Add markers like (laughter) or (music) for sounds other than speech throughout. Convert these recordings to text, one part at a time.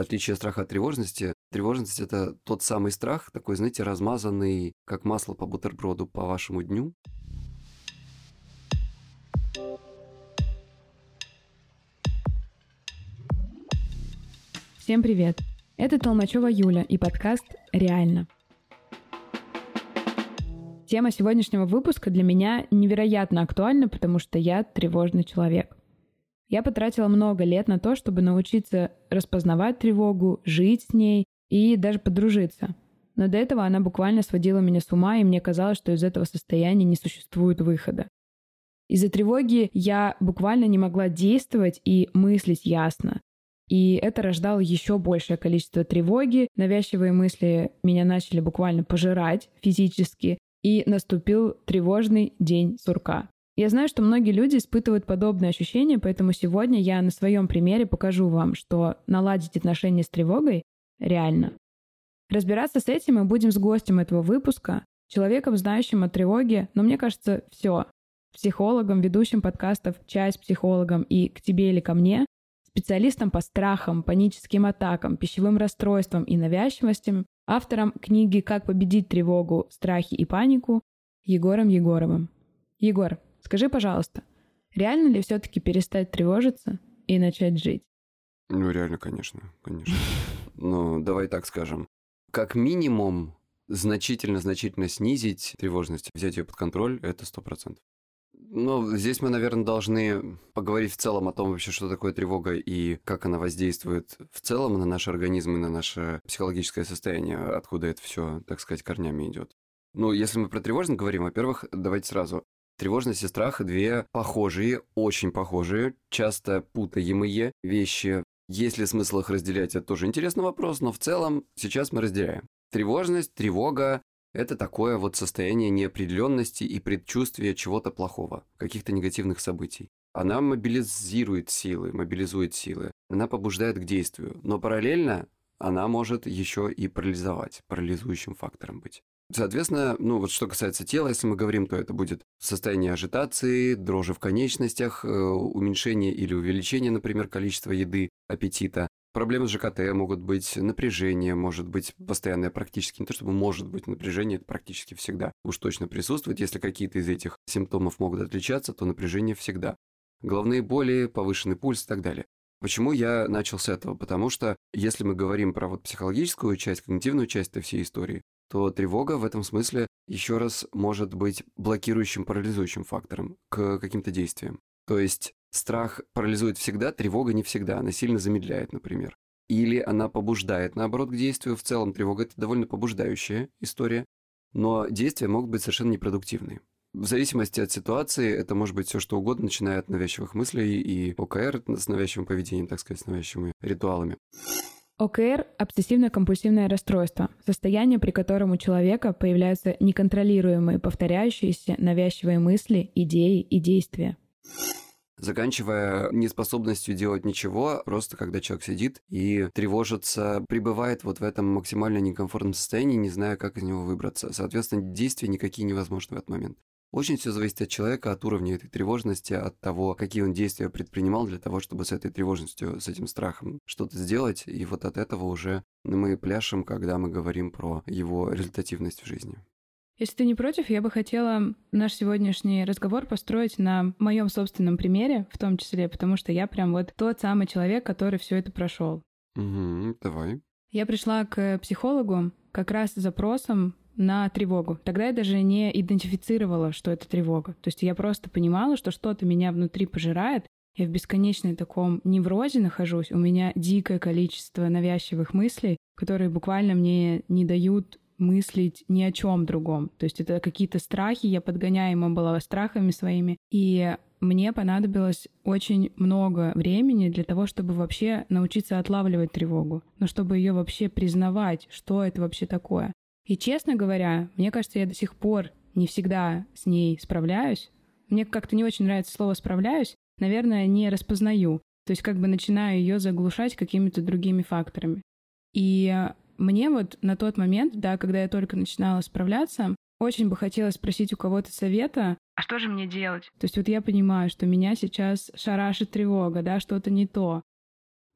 отличие страха от тревожности, тревожность – это тот самый страх, такой, знаете, размазанный, как масло по бутерброду по вашему дню. Всем привет! Это Толмачева Юля и подкаст «Реально». Тема сегодняшнего выпуска для меня невероятно актуальна, потому что я тревожный человек. Я потратила много лет на то, чтобы научиться распознавать тревогу, жить с ней и даже подружиться. Но до этого она буквально сводила меня с ума, и мне казалось, что из этого состояния не существует выхода. Из-за тревоги я буквально не могла действовать и мыслить ясно. И это рождало еще большее количество тревоги. Навязчивые мысли меня начали буквально пожирать физически. И наступил тревожный день сурка. Я знаю, что многие люди испытывают подобные ощущения, поэтому сегодня я на своем примере покажу вам, что наладить отношения с тревогой реально. Разбираться с этим мы будем с гостем этого выпуска, человеком, знающим о тревоге, но мне кажется, все. Психологом, ведущим подкастов «Чай с психологом» и «К тебе или ко мне», специалистом по страхам, паническим атакам, пищевым расстройствам и навязчивостям, автором книги «Как победить тревогу, страхи и панику» Егором Егоровым. Егор, скажи, пожалуйста, реально ли все-таки перестать тревожиться и начать жить? Ну, реально, конечно, конечно. Но давай так скажем. Как минимум, значительно-значительно снизить тревожность, взять ее под контроль, это сто процентов. Ну, здесь мы, наверное, должны поговорить в целом о том вообще, что такое тревога и как она воздействует в целом на наш организм и на наше психологическое состояние, откуда это все, так сказать, корнями идет. Ну, если мы про тревожность говорим, во-первых, давайте сразу. Тревожность и страх – две похожие, очень похожие, часто путаемые вещи. Есть ли смысл их разделять, это тоже интересный вопрос, но в целом сейчас мы разделяем. Тревожность, тревога это такое вот состояние неопределенности и предчувствия чего-то плохого, каких-то негативных событий. Она мобилизирует силы, мобилизует силы, она побуждает к действию, но параллельно она может еще и парализовать, парализующим фактором быть. Соответственно, ну вот что касается тела, если мы говорим, то это будет состояние ажитации, дрожи в конечностях, э, уменьшение или увеличение, например, количества еды, аппетита, Проблемы с ЖКТ могут быть, напряжение может быть постоянное практически, не то чтобы может быть напряжение, это практически всегда уж точно присутствует. Если какие-то из этих симптомов могут отличаться, то напряжение всегда. Головные боли, повышенный пульс и так далее. Почему я начал с этого? Потому что если мы говорим про вот психологическую часть, когнитивную часть этой всей истории, то тревога в этом смысле еще раз может быть блокирующим, парализующим фактором к каким-то действиям. То есть страх парализует всегда, тревога не всегда, она сильно замедляет, например. Или она побуждает, наоборот, к действию. В целом тревога – это довольно побуждающая история, но действия могут быть совершенно непродуктивные. В зависимости от ситуации это может быть все что угодно, начиная от навязчивых мыслей и ОКР с навязчивым поведением, так сказать, с навязчивыми ритуалами. ОКР – обсессивно-компульсивное расстройство, состояние, при котором у человека появляются неконтролируемые повторяющиеся навязчивые мысли, идеи и действия заканчивая неспособностью делать ничего, просто когда человек сидит и тревожится, пребывает вот в этом максимально некомфортном состоянии, не зная, как из него выбраться. Соответственно, действия никакие невозможны в этот момент. Очень все зависит от человека, от уровня этой тревожности, от того, какие он действия предпринимал для того, чтобы с этой тревожностью, с этим страхом что-то сделать. И вот от этого уже мы пляшем, когда мы говорим про его результативность в жизни. Если ты не против, я бы хотела наш сегодняшний разговор построить на моем собственном примере, в том числе, потому что я прям вот тот самый человек, который все это прошел. Угу, давай. Я пришла к психологу как раз с запросом на тревогу. Тогда я даже не идентифицировала, что это тревога. То есть я просто понимала, что что-то меня внутри пожирает, я в бесконечной таком неврозе нахожусь, у меня дикое количество навязчивых мыслей, которые буквально мне не дают мыслить ни о чем другом. То есть это какие-то страхи, я подгоняема была страхами своими. И мне понадобилось очень много времени для того, чтобы вообще научиться отлавливать тревогу, но чтобы ее вообще признавать, что это вообще такое. И честно говоря, мне кажется, я до сих пор не всегда с ней справляюсь. Мне как-то не очень нравится слово «справляюсь», наверное, не распознаю. То есть как бы начинаю ее заглушать какими-то другими факторами. И мне вот на тот момент, да, когда я только начинала справляться, очень бы хотелось спросить у кого-то совета, а что же мне делать? То есть вот я понимаю, что меня сейчас шарашит тревога, да, что-то не то.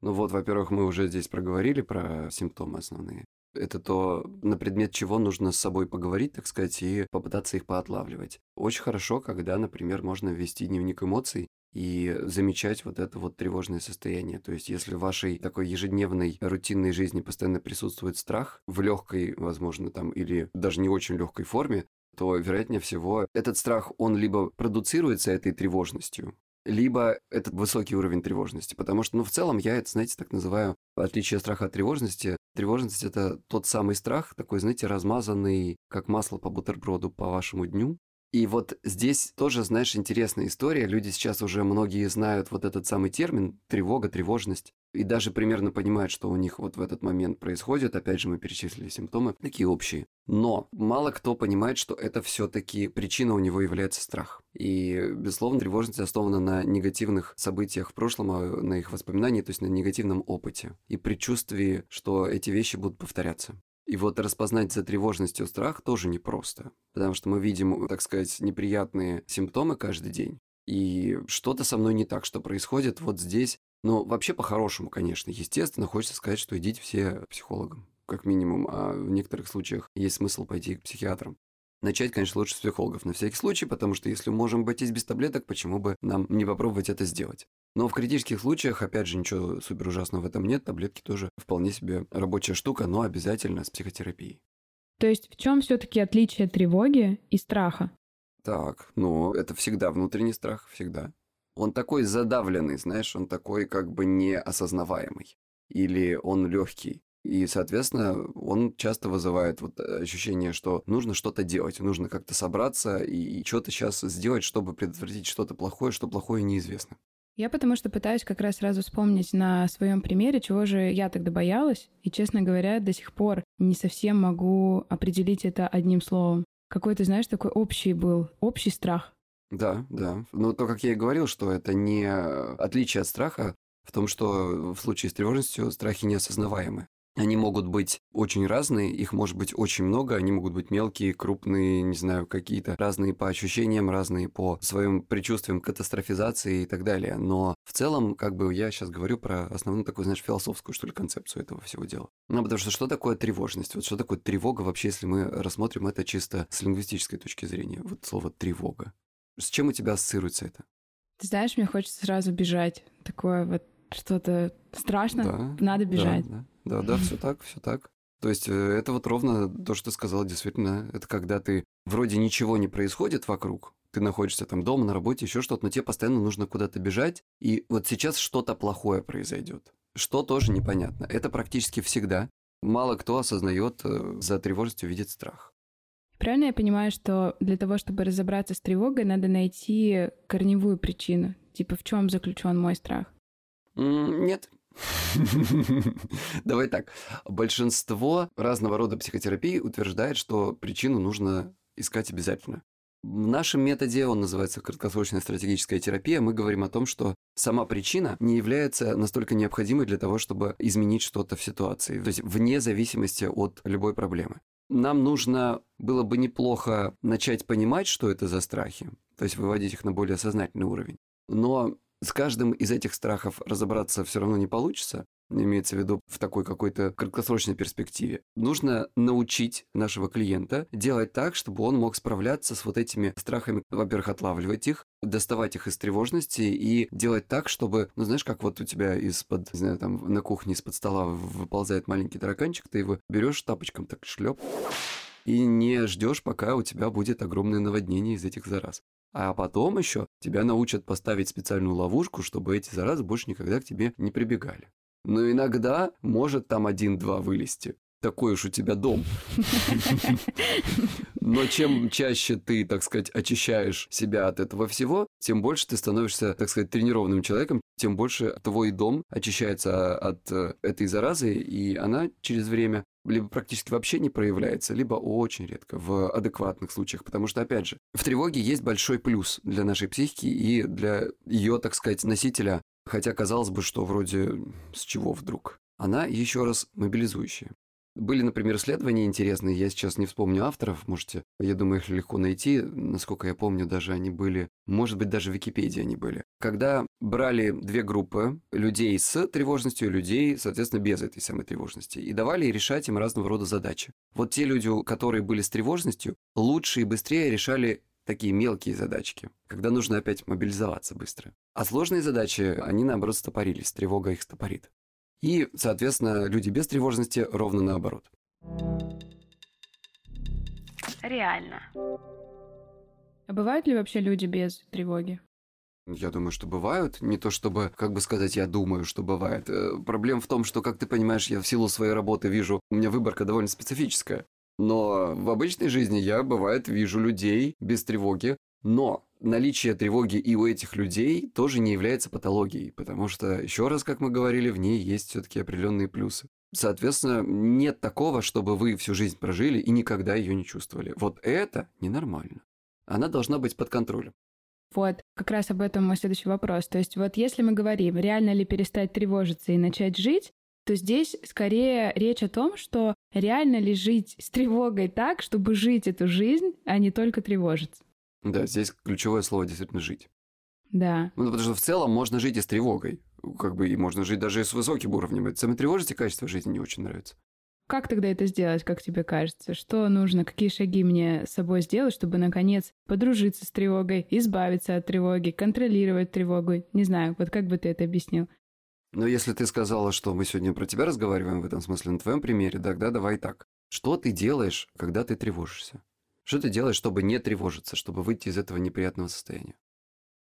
Ну вот, во-первых, мы уже здесь проговорили про симптомы основные. Это то, на предмет чего нужно с собой поговорить, так сказать, и попытаться их поотлавливать. Очень хорошо, когда, например, можно ввести дневник эмоций и замечать вот это вот тревожное состояние. То есть, если в вашей такой ежедневной рутинной жизни постоянно присутствует страх в легкой, возможно, там, или даже не очень легкой форме, то, вероятнее всего, этот страх, он либо продуцируется этой тревожностью, либо это высокий уровень тревожности. Потому что, ну, в целом, я это, знаете, так называю, в отличие от страха от тревожности, тревожность – это тот самый страх, такой, знаете, размазанный, как масло по бутерброду по вашему дню. И вот здесь тоже, знаешь, интересная история. Люди сейчас уже многие знают вот этот самый термин – тревога, тревожность. И даже примерно понимают, что у них вот в этот момент происходит. Опять же, мы перечислили симптомы, такие общие. Но мало кто понимает, что это все-таки причина у него является страх. И, безусловно, тревожность основана на негативных событиях в прошлом, а на их воспоминании, то есть на негативном опыте и предчувствии, что эти вещи будут повторяться. И вот распознать за тревожностью страх тоже непросто, потому что мы видим, так сказать, неприятные симптомы каждый день. И что-то со мной не так, что происходит вот здесь. Но вообще по-хорошему, конечно, естественно, хочется сказать, что идите все к психологам, как минимум, а в некоторых случаях есть смысл пойти к психиатрам. Начать, конечно, лучше с психологов на всякий случай, потому что если можем обойтись без таблеток, почему бы нам не попробовать это сделать? Но в критических случаях, опять же, ничего супер ужасного в этом нет, таблетки тоже вполне себе рабочая штука, но обязательно с психотерапией. То есть в чем все-таки отличие тревоги и страха? Так, ну, это всегда внутренний страх, всегда. Он такой задавленный, знаешь, он такой как бы неосознаваемый. Или он легкий. И, соответственно, он часто вызывает вот ощущение, что нужно что-то делать, нужно как-то собраться и что-то сейчас сделать, чтобы предотвратить что-то плохое, что плохое неизвестно. Я потому что пытаюсь как раз сразу вспомнить на своем примере, чего же я тогда боялась, и, честно говоря, до сих пор не совсем могу определить это одним словом. Какой-то, знаешь, такой общий был, общий страх. Да, да. Но то, как я и говорил, что это не отличие от страха в том, что в случае с тревожностью страхи неосознаваемы. Они могут быть очень разные, их может быть очень много, они могут быть мелкие, крупные, не знаю, какие-то разные по ощущениям, разные по своим предчувствиям катастрофизации и так далее. Но в целом, как бы я сейчас говорю про основную такую, знаешь, философскую, что ли, концепцию этого всего дела. Ну, потому что что такое тревожность? Вот что такое тревога вообще, если мы рассмотрим это чисто с лингвистической точки зрения? Вот слово «тревога». С чем у тебя ассоциируется это? Ты знаешь, мне хочется сразу бежать. Такое вот что-то страшно, да, надо бежать. Да, да, да, да все так, все так. То есть э, это вот ровно то, что ты сказала, действительно, это когда ты вроде ничего не происходит вокруг, ты находишься там дома, на работе, еще что-то, но тебе постоянно нужно куда-то бежать, и вот сейчас что-то плохое произойдет. Что тоже непонятно. Это практически всегда. Мало кто осознает э, за тревожностью видит страх. Правильно я понимаю, что для того, чтобы разобраться с тревогой, надо найти корневую причину? Типа в чем заключен мой страх? Нет. (laughs) Давай так. Большинство разного рода психотерапии утверждает, что причину нужно искать обязательно. В нашем методе, он называется краткосрочная стратегическая терапия, мы говорим о том, что сама причина не является настолько необходимой для того, чтобы изменить что-то в ситуации, то есть вне зависимости от любой проблемы. Нам нужно было бы неплохо начать понимать, что это за страхи, то есть выводить их на более сознательный уровень. Но с каждым из этих страхов разобраться все равно не получится, имеется в виду в такой какой-то краткосрочной перспективе. Нужно научить нашего клиента делать так, чтобы он мог справляться с вот этими страхами, во-первых, отлавливать их, доставать их из тревожности и делать так, чтобы, ну знаешь, как вот у тебя из-под, не знаю, там на кухне из-под стола выползает маленький тараканчик, ты его берешь тапочком так шлеп и не ждешь, пока у тебя будет огромное наводнение из этих зараз. А потом еще тебя научат поставить специальную ловушку, чтобы эти заразы больше никогда к тебе не прибегали. Но иногда может там один-два вылезти. Такой уж у тебя дом. Но чем чаще ты, так сказать, очищаешь себя от этого всего, тем больше ты становишься, так сказать, тренированным человеком, тем больше твой дом очищается от э, этой заразы, и она через время либо практически вообще не проявляется, либо очень редко в адекватных случаях. Потому что, опять же, в тревоге есть большой плюс для нашей психики и для ее, так сказать, носителя. Хотя казалось бы, что вроде с чего вдруг. Она еще раз мобилизующая. Были, например, исследования интересные, я сейчас не вспомню авторов, можете, я думаю, их легко найти, насколько я помню, даже они были, может быть, даже в Википедии они были. Когда брали две группы, людей с тревожностью людей, соответственно, без этой самой тревожности, и давали решать им разного рода задачи. Вот те люди, которые были с тревожностью, лучше и быстрее решали такие мелкие задачки, когда нужно опять мобилизоваться быстро. А сложные задачи, они наоборот стопорились, тревога их стопорит. И, соответственно, люди без тревожности ровно наоборот. Реально. А бывают ли вообще люди без тревоги? Я думаю, что бывают. Не то чтобы, как бы сказать, я думаю, что бывает. Э, проблема в том, что, как ты понимаешь, я в силу своей работы вижу, у меня выборка довольно специфическая. Но в обычной жизни я, бывает, вижу людей без тревоги, но наличие тревоги и у этих людей тоже не является патологией, потому что, еще раз, как мы говорили, в ней есть все-таки определенные плюсы. Соответственно, нет такого, чтобы вы всю жизнь прожили и никогда ее не чувствовали. Вот это ненормально. Она должна быть под контролем. Вот, как раз об этом мой следующий вопрос. То есть вот если мы говорим, реально ли перестать тревожиться и начать жить, то здесь скорее речь о том, что реально ли жить с тревогой так, чтобы жить эту жизнь, а не только тревожиться. Да, здесь ключевое слово действительно «жить». Да. Ну, потому что в целом можно жить и с тревогой. Как бы и можно жить даже и с высоким уровнем. Это самой тревожности качество жизни не очень нравится. Как тогда это сделать, как тебе кажется? Что нужно, какие шаги мне с собой сделать, чтобы, наконец, подружиться с тревогой, избавиться от тревоги, контролировать тревогу? Не знаю, вот как бы ты это объяснил? Но если ты сказала, что мы сегодня про тебя разговариваем в этом смысле, на твоем примере, тогда давай так. Что ты делаешь, когда ты тревожишься? Что ты делаешь, чтобы не тревожиться, чтобы выйти из этого неприятного состояния?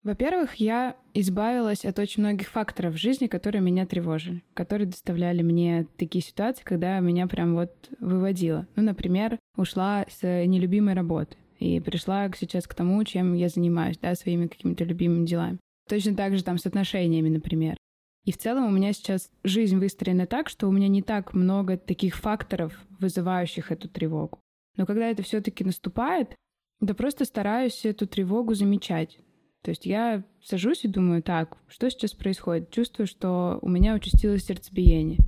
Во-первых, я избавилась от очень многих факторов в жизни, которые меня тревожили, которые доставляли мне такие ситуации, когда меня прям вот выводило. Ну, например, ушла с нелюбимой работы и пришла сейчас к тому, чем я занимаюсь, да, своими какими-то любимыми делами. Точно так же там с отношениями, например. И в целом у меня сейчас жизнь выстроена так, что у меня не так много таких факторов, вызывающих эту тревогу. Но когда это все-таки наступает, да просто стараюсь эту тревогу замечать. То есть я сажусь и думаю, так, что сейчас происходит? Чувствую, что у меня участилось сердцебиение.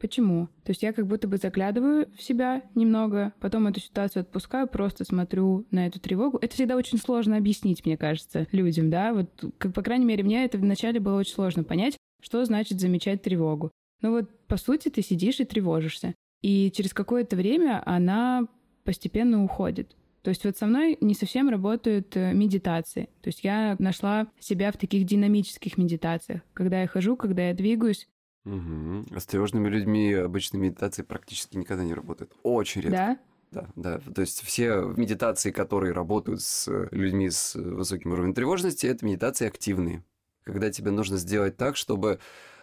Почему? То есть я как будто бы заглядываю в себя немного, потом эту ситуацию отпускаю, просто смотрю на эту тревогу. Это всегда очень сложно объяснить, мне кажется, людям, да? Вот, как, по крайней мере, мне это вначале было очень сложно понять, что значит замечать тревогу. Ну вот, по сути, ты сидишь и тревожишься. И через какое-то время она постепенно уходит. То есть вот со мной не совсем работают э, медитации. То есть я нашла себя в таких динамических медитациях. Когда я хожу, когда я двигаюсь, Угу. А с тревожными людьми обычно медитации практически никогда не работают. Очень редко. Да? Да, да. То есть все медитации, которые работают с людьми с высоким уровнем тревожности, это медитации активные. Когда тебе нужно сделать так, чтобы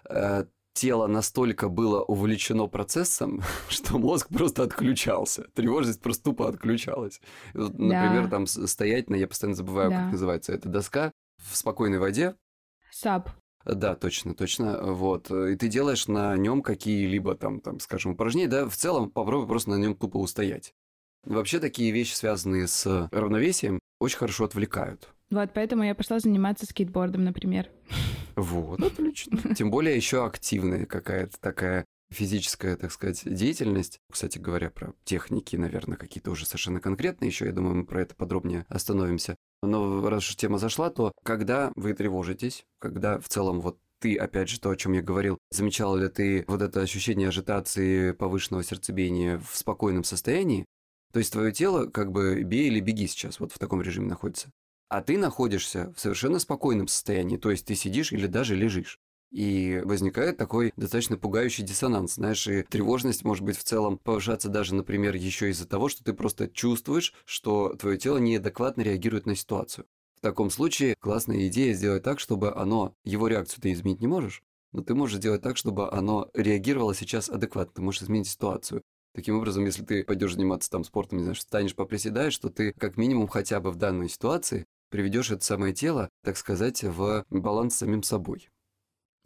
э, тело настолько было увлечено процессом, (laughs) что мозг просто отключался. Тревожность просто тупо отключалась. Вот, например, да. там стоять на, я постоянно забываю, да. как называется эта доска, в спокойной воде. САП. Да, точно, точно. Вот. И ты делаешь на нем какие-либо там, там, скажем, упражнения, да, в целом попробуй просто на нем тупо устоять. Вообще такие вещи, связанные с равновесием, очень хорошо отвлекают. Вот, поэтому я пошла заниматься скейтбордом, например. Вот, (laughs) отлично. Тем более еще активная какая-то такая физическая, так сказать, деятельность. Кстати говоря, про техники, наверное, какие-то уже совершенно конкретные еще, я думаю, мы про это подробнее остановимся. Но раз уж тема зашла, то когда вы тревожитесь, когда в целом вот ты, опять же, то, о чем я говорил, замечал ли ты вот это ощущение ажитации, повышенного сердцебиения в спокойном состоянии? То есть твое тело как бы бей или беги сейчас, вот в таком режиме находится. А ты находишься в совершенно спокойном состоянии, то есть ты сидишь или даже лежишь. И возникает такой достаточно пугающий диссонанс, знаешь, и тревожность может быть в целом повышаться даже, например, еще из-за того, что ты просто чувствуешь, что твое тело неадекватно реагирует на ситуацию. В таком случае классная идея сделать так, чтобы оно, его реакцию ты изменить не можешь, но ты можешь сделать так, чтобы оно реагировало сейчас адекватно, ты можешь изменить ситуацию. Таким образом, если ты пойдешь заниматься там спортом, не знаю, станешь поприседаешь, что ты как минимум хотя бы в данной ситуации приведешь это самое тело, так сказать, в баланс с самим собой.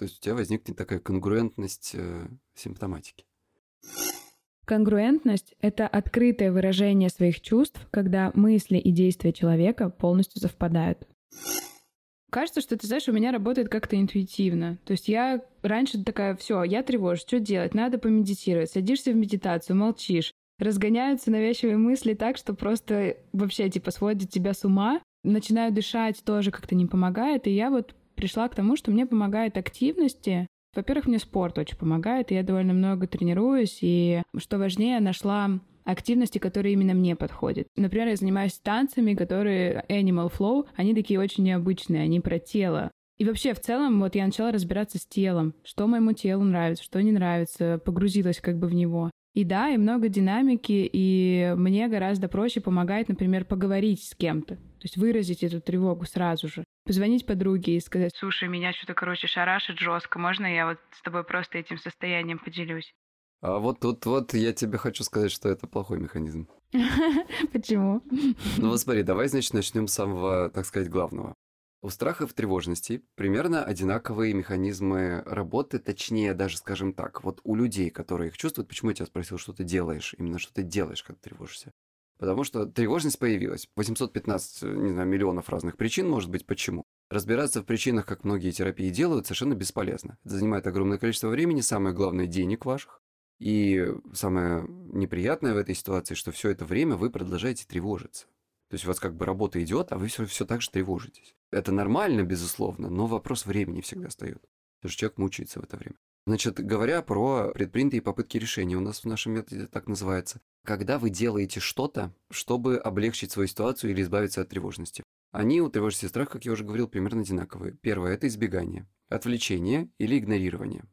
То есть у тебя возникнет такая конгруентность э, симптоматики. Конгруентность — это открытое выражение своих чувств, когда мысли и действия человека полностью совпадают. Кажется, что, ты знаешь, у меня работает как-то интуитивно. То есть я раньше такая, все, я тревожусь, что делать? Надо помедитировать. Садишься в медитацию, молчишь. Разгоняются навязчивые мысли так, что просто вообще типа сводит тебя с ума. Начинаю дышать, тоже как-то не помогает. И я вот пришла к тому, что мне помогает активности. Во-первых, мне спорт очень помогает, и я довольно много тренируюсь, и, что важнее, нашла активности, которые именно мне подходят. Например, я занимаюсь танцами, которые Animal Flow, они такие очень необычные, они про тело. И вообще, в целом, вот я начала разбираться с телом, что моему телу нравится, что не нравится, погрузилась как бы в него. И да, и много динамики, и мне гораздо проще помогает, например, поговорить с кем-то. То есть выразить эту тревогу сразу же. Позвонить подруге и сказать, слушай, меня что-то, короче, шарашит жестко, можно я вот с тобой просто этим состоянием поделюсь? А вот тут вот я тебе хочу сказать, что это плохой механизм. (laughs) Почему? Ну вот смотри, давай, значит, начнем с самого, так сказать, главного. У страхов и тревожности примерно одинаковые механизмы работы, точнее даже, скажем так, вот у людей, которые их чувствуют, почему я тебя спросил, что ты делаешь, именно что ты делаешь, когда тревожишься? Потому что тревожность появилась. 815, не знаю, миллионов разных причин, может быть, почему. Разбираться в причинах, как многие терапии делают, совершенно бесполезно. Это занимает огромное количество времени, самое главное, денег ваших. И самое неприятное в этой ситуации, что все это время вы продолжаете тревожиться. То есть у вас как бы работа идет, а вы все, все так же тревожитесь. Это нормально, безусловно, но вопрос времени всегда встает. Потому что человек мучается в это время. Значит, говоря про предпринятые попытки решения, у нас в нашем методе так называется, когда вы делаете что-то, чтобы облегчить свою ситуацию или избавиться от тревожности. Они у тревожности и страха, как я уже говорил, примерно одинаковые. Первое – это избегание, отвлечение или игнорирование.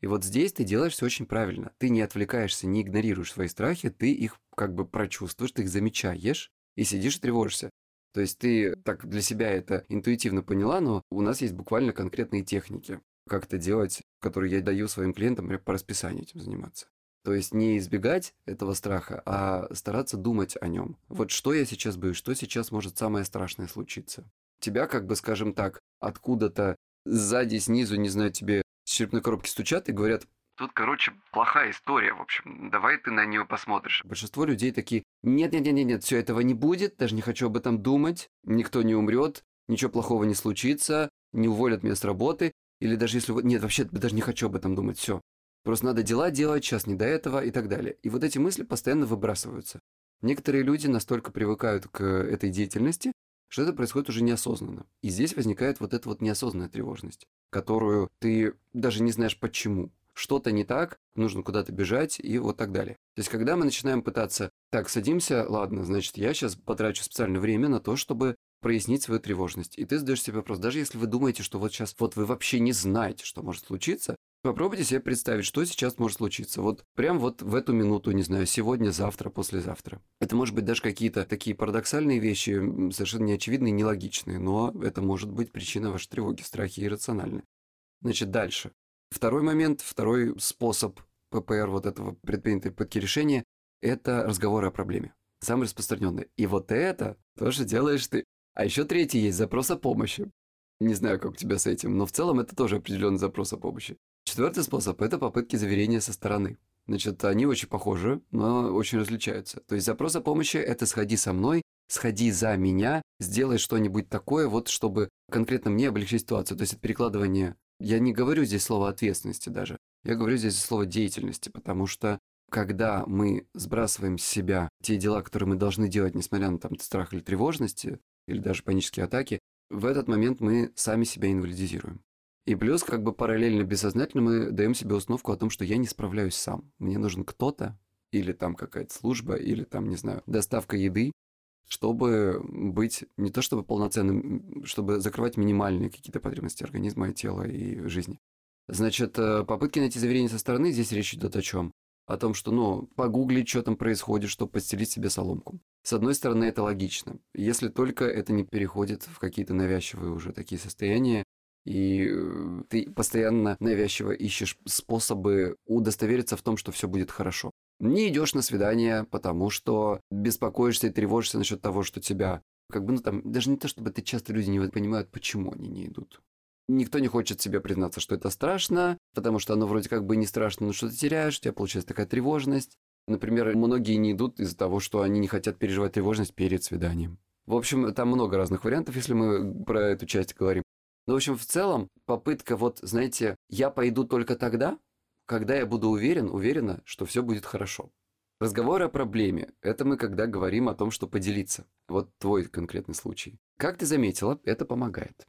И вот здесь ты делаешь все очень правильно. Ты не отвлекаешься, не игнорируешь свои страхи, ты их как бы прочувствуешь, ты их замечаешь и сидишь и тревожишься. То есть ты так для себя это интуитивно поняла, но у нас есть буквально конкретные техники, как это делать, которые я даю своим клиентам по расписанию этим заниматься. То есть не избегать этого страха, а стараться думать о нем. Вот что я сейчас боюсь, что сейчас может самое страшное случиться. Тебя, как бы, скажем так, откуда-то сзади, снизу, не знаю, тебе с черепной коробки стучат и говорят, Тут, короче, плохая история, в общем. Давай ты на нее посмотришь. Большинство людей такие, нет-нет-нет-нет, все этого не будет, даже не хочу об этом думать, никто не умрет, ничего плохого не случится, не уволят меня с работы, или даже если... Нет, вообще, даже не хочу об этом думать, все. Просто надо дела делать, сейчас не до этого и так далее. И вот эти мысли постоянно выбрасываются. Некоторые люди настолько привыкают к этой деятельности, что это происходит уже неосознанно. И здесь возникает вот эта вот неосознанная тревожность, которую ты даже не знаешь почему что-то не так, нужно куда-то бежать и вот так далее. То есть, когда мы начинаем пытаться, так, садимся, ладно, значит, я сейчас потрачу специальное время на то, чтобы прояснить свою тревожность. И ты задаешь себе вопрос, даже если вы думаете, что вот сейчас вот вы вообще не знаете, что может случиться, попробуйте себе представить, что сейчас может случиться. Вот прям вот в эту минуту, не знаю, сегодня, завтра, послезавтра. Это может быть даже какие-то такие парадоксальные вещи, совершенно неочевидные, нелогичные, но это может быть причина вашей тревоги, страхи иррациональны. Значит, дальше. Второй момент, второй способ ППР вот этого предпринятой попытки решения – это разговоры о проблеме. Самый распространенный. И вот это тоже делаешь ты. А еще третий есть – запрос о помощи. Не знаю, как у тебя с этим, но в целом это тоже определенный запрос о помощи. Четвертый способ – это попытки заверения со стороны. Значит, они очень похожи, но очень различаются. То есть запрос о помощи – это «сходи со мной», «сходи за меня», «сделай что-нибудь такое, вот чтобы конкретно мне облегчить ситуацию». То есть это перекладывание я не говорю здесь слово ответственности даже. Я говорю здесь слово деятельности, потому что когда мы сбрасываем с себя те дела, которые мы должны делать, несмотря на там, страх или тревожности, или даже панические атаки, в этот момент мы сами себя инвалидизируем. И плюс, как бы параллельно бессознательно мы даем себе установку о том, что я не справляюсь сам. Мне нужен кто-то, или там какая-то служба, или там, не знаю, доставка еды, чтобы быть не то чтобы полноценным, чтобы закрывать минимальные какие-то потребности организма, тела и жизни. Значит, э, попытки найти заверение со стороны, здесь речь идет о чем? О том, что, ну, погуглить, что там происходит, чтобы подстелить себе соломку. С одной стороны, это логично, если только это не переходит в какие-то навязчивые уже такие состояния, и э, ты постоянно навязчиво ищешь способы удостовериться в том, что все будет хорошо. Не идешь на свидание, потому что беспокоишься и тревожишься насчет того, что тебя... Как бы, ну там, даже не то, чтобы это часто люди не понимают, почему они не идут. Никто не хочет себе признаться, что это страшно, потому что оно вроде как бы не страшно, но что ты теряешь, у тебя получается такая тревожность. Например, многие не идут из-за того, что они не хотят переживать тревожность перед свиданием. В общем, там много разных вариантов, если мы про эту часть говорим. Ну, в общем, в целом, попытка вот, знаете, я пойду только тогда, когда я буду уверен, уверена, что все будет хорошо. Разговор о проблеме – это мы когда говорим о том, что поделиться. Вот твой конкретный случай. Как ты заметила, это помогает.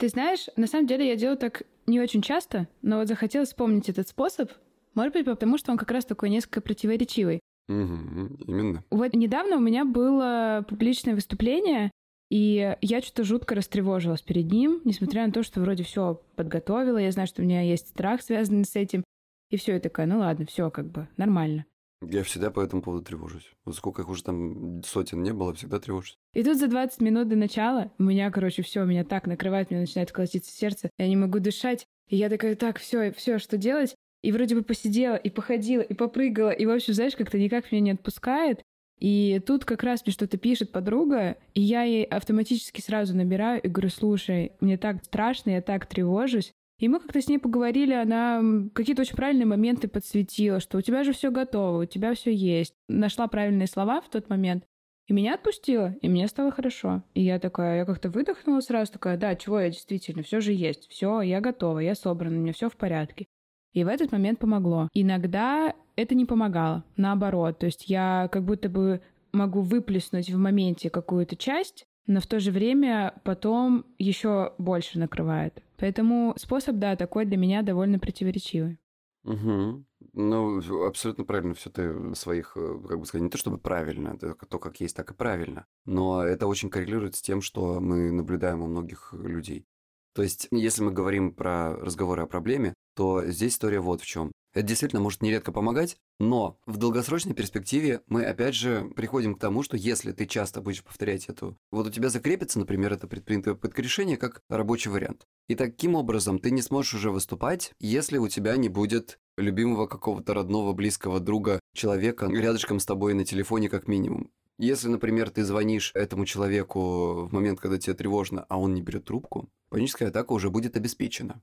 Ты знаешь, на самом деле я делаю так не очень часто, но вот захотелось вспомнить этот способ. Может быть, потому что он как раз такой несколько противоречивый. Угу, именно. Вот недавно у меня было публичное выступление, и я что-то жутко растревожилась перед ним, несмотря на то, что вроде все подготовила, я знаю, что у меня есть страх, связанный с этим. И все, я такая, ну ладно, все как бы нормально. Я всегда по этому поводу тревожусь. Вот сколько их уже там сотен не было, всегда тревожусь. И тут за 20 минут до начала у меня, короче, все, меня так накрывает, мне начинает колотиться сердце, я не могу дышать. И я такая, так, все, все, что делать? И вроде бы посидела, и походила, и попрыгала, и, в общем, знаешь, как-то никак меня не отпускает. И тут как раз мне что-то пишет подруга, и я ей автоматически сразу набираю и говорю, слушай, мне так страшно, я так тревожусь. И мы как-то с ней поговорили, она какие-то очень правильные моменты подсветила, что у тебя же все готово, у тебя все есть. Нашла правильные слова в тот момент, и меня отпустила, и мне стало хорошо. И я такая, я как-то выдохнула сразу, такая, да, чего я действительно, все же есть, все, я готова, я собрана, у меня все в порядке. И в этот момент помогло. Иногда это не помогало, наоборот. То есть я как будто бы могу выплеснуть в моменте какую-то часть, но в то же время потом еще больше накрывает. Поэтому способ, да, такой для меня довольно противоречивый. Угу. Ну, абсолютно правильно все ты своих, э, как бы сказать, не то чтобы правильно, то, как есть, так и правильно. Но это очень коррелирует с тем, что мы наблюдаем у многих людей. То есть, если мы говорим про разговоры о проблеме, то здесь история вот в чем. Это действительно может нередко помогать, но в долгосрочной перспективе мы опять же приходим к тому, что если ты часто будешь повторять эту, вот у тебя закрепится, например, это предпринятое попытка решения как рабочий вариант. И таким образом ты не сможешь уже выступать, если у тебя не будет любимого какого-то родного, близкого друга, человека рядышком с тобой на телефоне как минимум. Если, например, ты звонишь этому человеку в момент, когда тебе тревожно, а он не берет трубку, паническая атака уже будет обеспечена.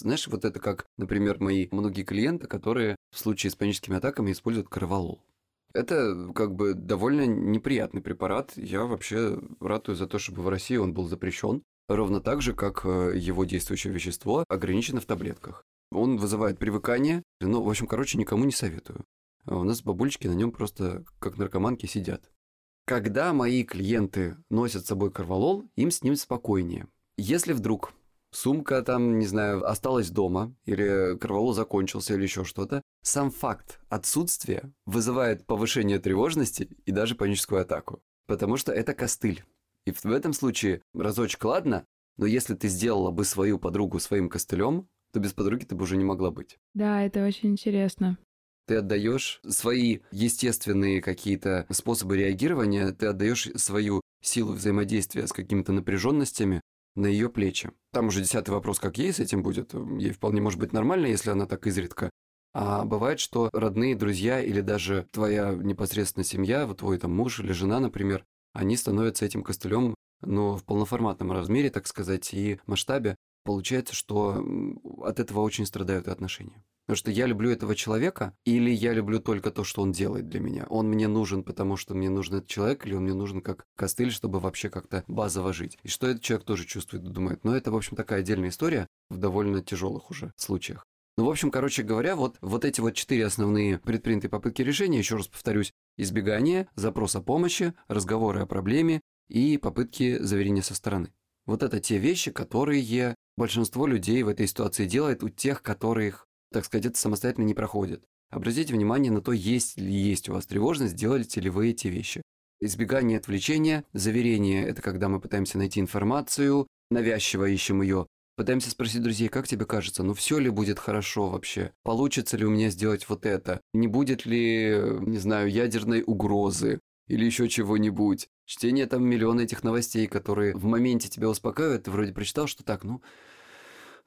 Знаешь, вот это как, например, мои многие клиенты, которые в случае с паническими атаками используют корвалол. Это как бы довольно неприятный препарат. Я вообще ратую за то, чтобы в России он был запрещен. Ровно так же, как э, его действующее вещество ограничено в таблетках. Он вызывает привыкание. Ну, в общем, короче, никому не советую. А у нас бабульчики на нем просто как наркоманки сидят. Когда мои клиенты носят с собой корвалол, им с ним спокойнее. Если вдруг сумка там, не знаю, осталась дома, или корвалол закончился, или еще что-то, сам факт отсутствия вызывает повышение тревожности и даже паническую атаку. Потому что это костыль. И в этом случае разочек ладно, но если ты сделала бы свою подругу своим костылем, то без подруги ты бы уже не могла быть. Да, это очень интересно. Ты отдаешь свои естественные какие-то способы реагирования, ты отдаешь свою силу взаимодействия с какими-то напряженностями на ее плечи. Там уже десятый вопрос, как ей с этим будет. Ей вполне может быть нормально, если она так изредка. А бывает, что родные, друзья или даже твоя непосредственно семья, вот твой там муж или жена, например, они становятся этим костылем, но в полноформатном размере, так сказать, и масштабе. Получается, что от этого очень страдают и отношения. Потому что я люблю этого человека, или я люблю только то, что он делает для меня. Он мне нужен, потому что мне нужен этот человек, или он мне нужен как костыль, чтобы вообще как-то базово жить. И что этот человек тоже чувствует и думает. Но это, в общем, такая отдельная история в довольно тяжелых уже случаях. Ну, в общем, короче говоря, вот, вот эти вот четыре основные предпринятые попытки решения, еще раз повторюсь, избегание, запрос о помощи, разговоры о проблеме и попытки заверения со стороны. Вот это те вещи, которые большинство людей в этой ситуации делает у тех, которых так сказать, это самостоятельно не проходит. Обратите внимание на то, есть ли есть у вас тревожность, делаете ли вы эти вещи. Избегание отвлечения, заверение – это когда мы пытаемся найти информацию, навязчиво ищем ее, Пытаемся спросить друзей, как тебе кажется, ну все ли будет хорошо вообще? Получится ли у меня сделать вот это? Не будет ли, не знаю, ядерной угрозы? Или еще чего-нибудь? Чтение там миллиона этих новостей, которые в моменте тебя успокаивают, ты вроде прочитал, что так, ну,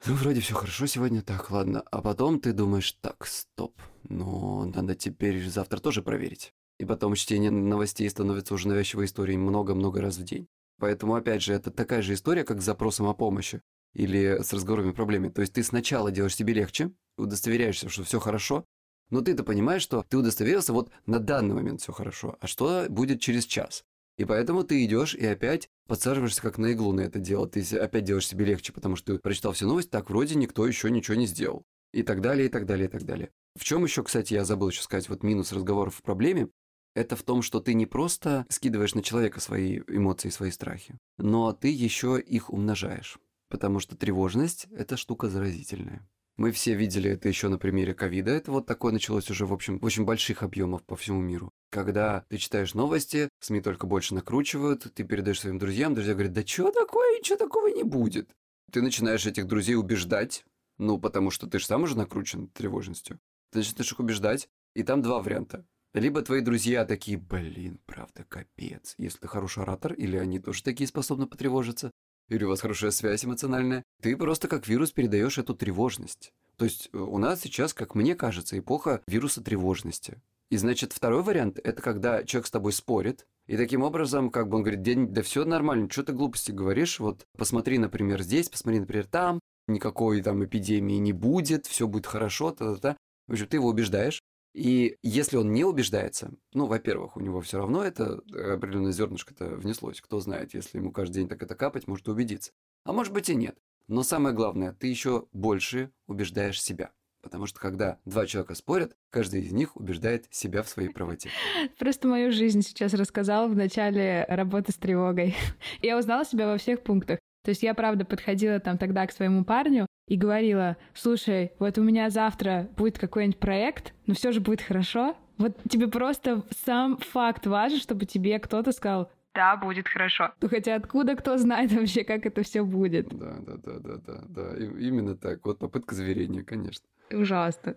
ну, вроде все хорошо сегодня, так, ладно. А потом ты думаешь, так, стоп, ну, надо теперь завтра тоже проверить. И потом чтение новостей становится уже навязчивой историей много-много раз в день. Поэтому, опять же, это такая же история, как с запросом о помощи или с разговорами о проблеме. То есть ты сначала делаешь себе легче, удостоверяешься, что все хорошо, но ты-то понимаешь, что ты удостоверился, вот на данный момент все хорошо, а что будет через час? И поэтому ты идешь и опять подсаживаешься как на иглу на это дело. Ты опять делаешь себе легче, потому что ты прочитал всю новость, так вроде никто еще ничего не сделал. И так далее, и так далее, и так далее. В чем еще, кстати, я забыл еще сказать, вот минус разговоров в проблеме, это в том, что ты не просто скидываешь на человека свои эмоции, свои страхи, но ты еще их умножаешь. Потому что тревожность – это штука заразительная. Мы все видели это еще на примере ковида. Это вот такое началось уже, в общем, в очень больших объемах по всему миру. Когда ты читаешь новости, СМИ только больше накручивают, ты передаешь своим друзьям, друзья говорят, да что такое, ничего такого не будет. Ты начинаешь этих друзей убеждать, ну, потому что ты же сам уже накручен тревожностью. Ты начинаешь их убеждать, и там два варианта. Либо твои друзья такие, блин, правда, капец. Если ты хороший оратор, или они тоже такие способны потревожиться, или у вас хорошая связь эмоциональная, ты просто как вирус передаешь эту тревожность. То есть э, у нас сейчас, как мне кажется, эпоха вируса тревожности. И значит, второй вариант – это когда человек с тобой спорит, и таким образом, как бы он говорит, день, да все нормально, что ты глупости говоришь, вот посмотри, например, здесь, посмотри, например, там, никакой там эпидемии не будет, все будет хорошо, та-та-та. В общем, ты его убеждаешь, и если он не убеждается, ну, во-первых, у него все равно это э, определенное зернышко-то внеслось. Кто знает, если ему каждый день так это капать, может убедиться. А может быть и нет. Но самое главное, ты еще больше убеждаешь себя. Потому что когда два человека спорят, каждый из них убеждает себя в своей правоте. (laughs) Просто мою жизнь сейчас рассказал в начале работы с тревогой. (laughs) Я узнала себя во всех пунктах. То есть я, правда, подходила там тогда к своему парню и говорила, слушай, вот у меня завтра будет какой-нибудь проект, но все же будет хорошо. Вот тебе просто сам факт важен, чтобы тебе кто-то сказал, да, будет хорошо. Ну хотя откуда кто знает вообще, как это все будет? Да, да, да, да, да, да. И, именно так. Вот попытка заверения, конечно. Ужасно.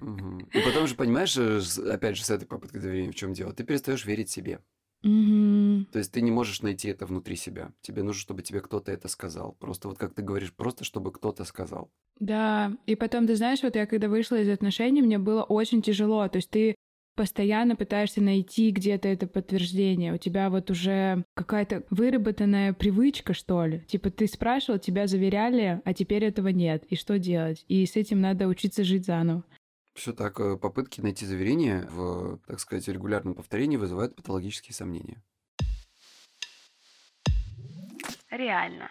Угу. И потом же, понимаешь, э, опять же, с этой попыткой заверения в чем дело? Ты перестаешь верить себе. Угу. То есть ты не можешь найти это внутри себя. Тебе нужно, чтобы тебе кто-то это сказал. Просто вот как ты говоришь, просто чтобы кто-то сказал. Да, и потом, ты знаешь, вот я когда вышла из отношений, мне было очень тяжело. То есть ты постоянно пытаешься найти где-то это подтверждение. У тебя вот уже какая-то выработанная привычка, что ли. Типа ты спрашивал, тебя заверяли, а теперь этого нет. И что делать? И с этим надо учиться жить заново. Все так, э, попытки найти заверение в, так сказать, регулярном повторении вызывают патологические сомнения. Реально.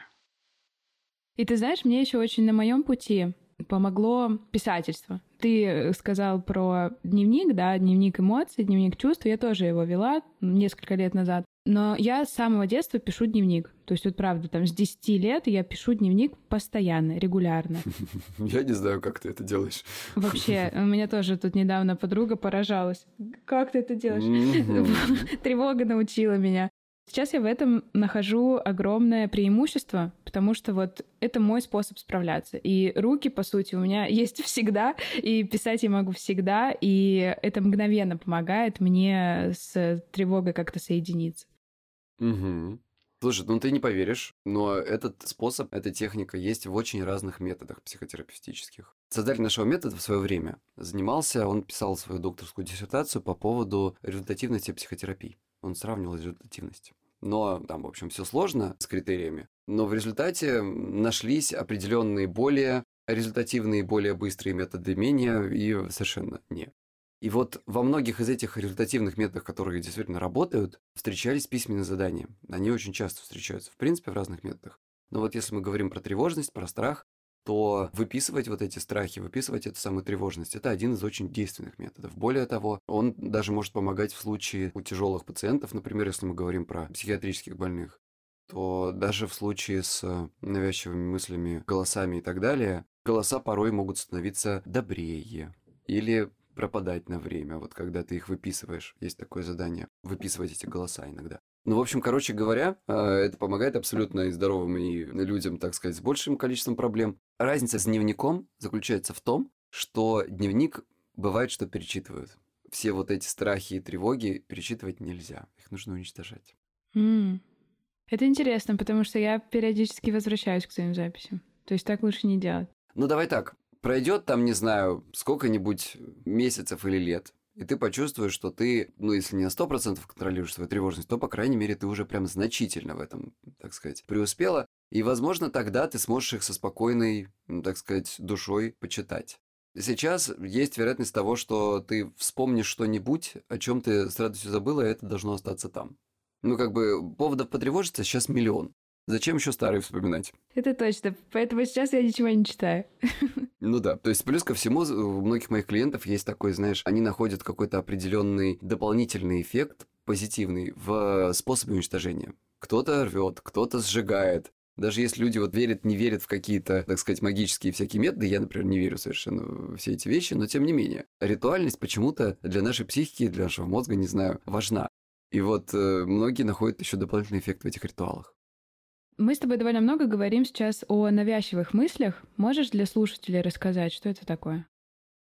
И ты знаешь, мне еще очень на моем пути помогло писательство. Ты э, сказал про дневник, да, дневник эмоций, дневник чувств. Я тоже его вела несколько лет назад. Но я с самого детства пишу дневник. То есть вот правда, там с 10 лет я пишу дневник постоянно, регулярно. (laughs) Я не знаю, как ты это делаешь. Вообще, (laughs) у меня тоже тут недавно подруга поражалась. Как ты это делаешь? (laughs) Тревога научила меня. Сейчас я в этом нахожу огромное преимущество, потому что вот это мой способ справляться. И руки, по сути, у меня (laughs) есть всегда, и писать я могу всегда, и это мгновенно помогает мне с тревогой как-то соединиться. Угу. Слушай, ну ты не поверишь, но этот способ, эта техника есть в очень разных методах психотерапевтических. Создатель нашего метода в свое время занимался, он писал свою докторскую диссертацию по поводу результативности психотерапии. Он сравнивал результативность. Но там, в общем, все сложно с критериями. Но в результате нашлись определенные более результативные, более быстрые методы менее и совершенно не. И вот во многих из этих результативных методов, которые действительно работают, встречались письменные задания. Они очень часто встречаются, в принципе, в разных методах. Но вот если мы говорим про тревожность, про страх, то выписывать вот эти страхи, выписывать эту самую тревожность, это один из очень действенных методов. Более того, он даже может помогать в случае у тяжелых пациентов, например, если мы говорим про психиатрических больных, то даже в случае с навязчивыми мыслями, голосами и так далее, голоса порой могут становиться добрее или пропадать на время, вот когда ты их выписываешь. Есть такое задание, выписывать эти голоса иногда. Ну, в общем, короче говоря, а, это помогает абсолютно и здоровым и людям, так сказать, с большим количеством проблем. Разница с дневником заключается в том, что дневник бывает, что перечитывают. Все вот эти страхи и тревоги перечитывать нельзя. Их нужно уничтожать. Mm. Это интересно, потому что я периодически возвращаюсь к своим записям. То есть так лучше не делать. Ну, давай так пройдет там, не знаю, сколько-нибудь месяцев или лет, и ты почувствуешь, что ты, ну, если не на 100% контролируешь свою тревожность, то, по крайней мере, ты уже прям значительно в этом, так сказать, преуспела. И, возможно, тогда ты сможешь их со спокойной, ну, так сказать, душой почитать. Сейчас есть вероятность того, что ты вспомнишь что-нибудь, о чем ты с радостью забыла, и это должно остаться там. Ну, как бы поводов потревожиться сейчас миллион. Зачем еще старые вспоминать? Это точно. Поэтому сейчас я ничего не читаю. (laughs) Ну да. То есть, плюс ко всему, у многих моих клиентов есть такой, знаешь, они находят какой-то определенный дополнительный эффект позитивный в способе уничтожения. Кто-то рвет, кто-то сжигает, даже если люди вот верят, не верят в какие-то, так сказать, магические всякие методы, я, например, не верю совершенно в все эти вещи, но тем не менее, ритуальность почему-то для нашей психики, для нашего мозга, не знаю, важна. И вот э, многие находят еще дополнительный эффект в этих ритуалах. Мы с тобой довольно много говорим сейчас о навязчивых мыслях. Можешь для слушателей рассказать, что это такое?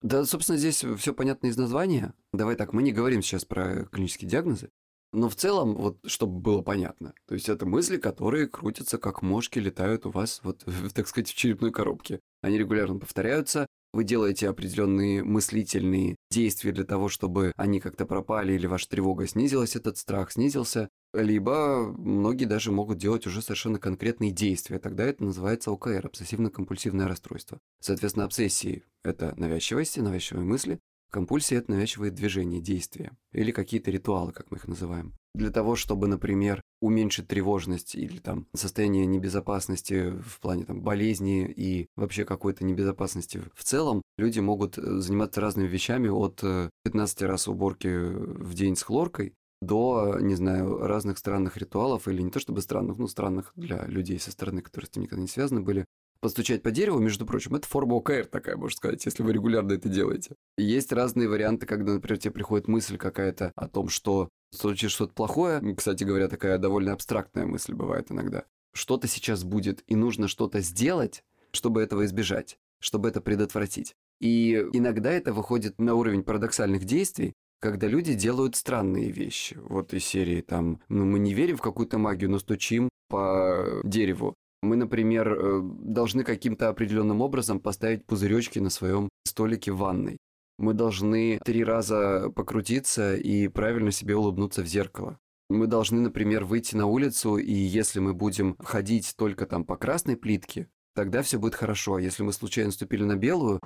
Да, собственно, здесь все понятно из названия. Давай так, мы не говорим сейчас про клинические диагнозы, но в целом, вот, чтобы было понятно, то есть это мысли, которые крутятся, как мошки летают у вас, вот, так сказать, в черепной коробке. Они регулярно повторяются, вы делаете определенные мыслительные действия для того, чтобы они как-то пропали или ваша тревога снизилась, этот страх снизился, либо многие даже могут делать уже совершенно конкретные действия. Тогда это называется ОКР, обсессивно-компульсивное расстройство. Соответственно, обсессии – это навязчивости, навязчивые мысли, Компульсия – это навязчивые движения, действия или какие-то ритуалы, как мы их называем. Для того, чтобы, например, уменьшить тревожность или там состояние небезопасности в плане там болезни и вообще какой-то небезопасности в целом, люди могут э, заниматься разными вещами от 15 э, раз уборки в день с хлоркой до, не знаю, разных странных ритуалов, или не то чтобы странных, но странных для людей со стороны, которые с этим никогда не связаны были, Постучать по дереву, между прочим, это форма ОКР такая, можно сказать, если вы регулярно это делаете. есть разные варианты, когда, например, тебе приходит мысль какая-то о том, что случится что-то плохое. Кстати говоря, такая довольно абстрактная мысль бывает иногда. Что-то сейчас будет, и нужно что-то сделать, чтобы этого избежать, чтобы это предотвратить. И иногда это выходит на уровень парадоксальных действий, когда люди делают странные вещи. Вот из серии там, ну мы не верим в какую-то магию, но стучим по дереву. Мы, например, э, должны каким-то определенным образом поставить пузыречки на своем столике в ванной. Мы должны три раза покрутиться и правильно себе улыбнуться в зеркало. Мы должны, например, выйти на улицу, и если мы будем ходить только там по красной плитке, тогда все будет хорошо. А если мы случайно ступили на белую,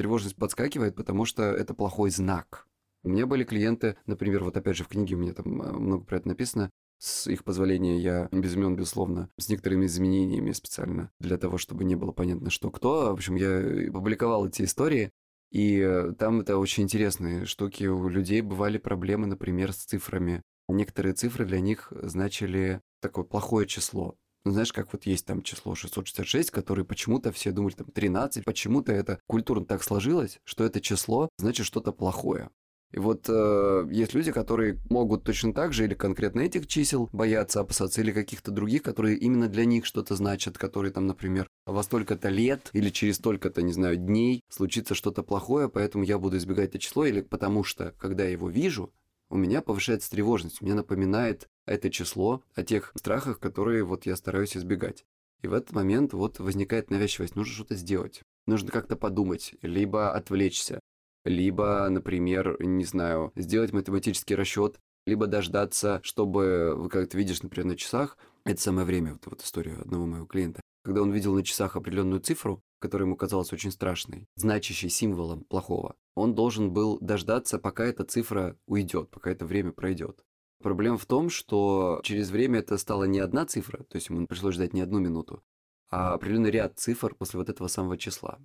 тревожность подскакивает, потому что это плохой знак. У меня были клиенты, например, вот опять же в книге у меня там э, много про это написано, с их позволения я без имен, безусловно, с некоторыми изменениями специально, для того, чтобы не было понятно, что кто. В общем, я публиковал эти истории, и э, там это очень интересные штуки. У людей бывали проблемы, например, с цифрами. Некоторые цифры для них значили такое плохое число. Ну, знаешь, как вот есть там число 666, которое почему-то все думали там 13, почему-то это культурно так сложилось, что это число значит что-то плохое. И вот э, есть люди, которые могут точно так же или конкретно этих чисел бояться, опасаться, или каких-то других, которые именно для них что-то значат, которые там, например, во столько-то лет или через столько-то, не знаю, дней случится что-то плохое, поэтому я буду избегать это число, или потому что, когда я его вижу, у меня повышается тревожность, мне напоминает это число о тех страхах, которые вот я стараюсь избегать. И в этот момент вот возникает навязчивость, нужно что-то сделать. Нужно как-то подумать, либо отвлечься, либо, например, не знаю, сделать математический расчет, либо дождаться, чтобы, вы как-то видишь, например, на часах, это самое время, вот, вот историю одного моего клиента, когда он видел на часах определенную цифру, которая ему казалась очень страшной, значащей символом плохого, он должен был дождаться, пока эта цифра уйдет, пока это время пройдет. Проблема в том, что через время это стала не одна цифра, то есть ему пришлось ждать не одну минуту, а определенный ряд цифр после вот этого самого числа.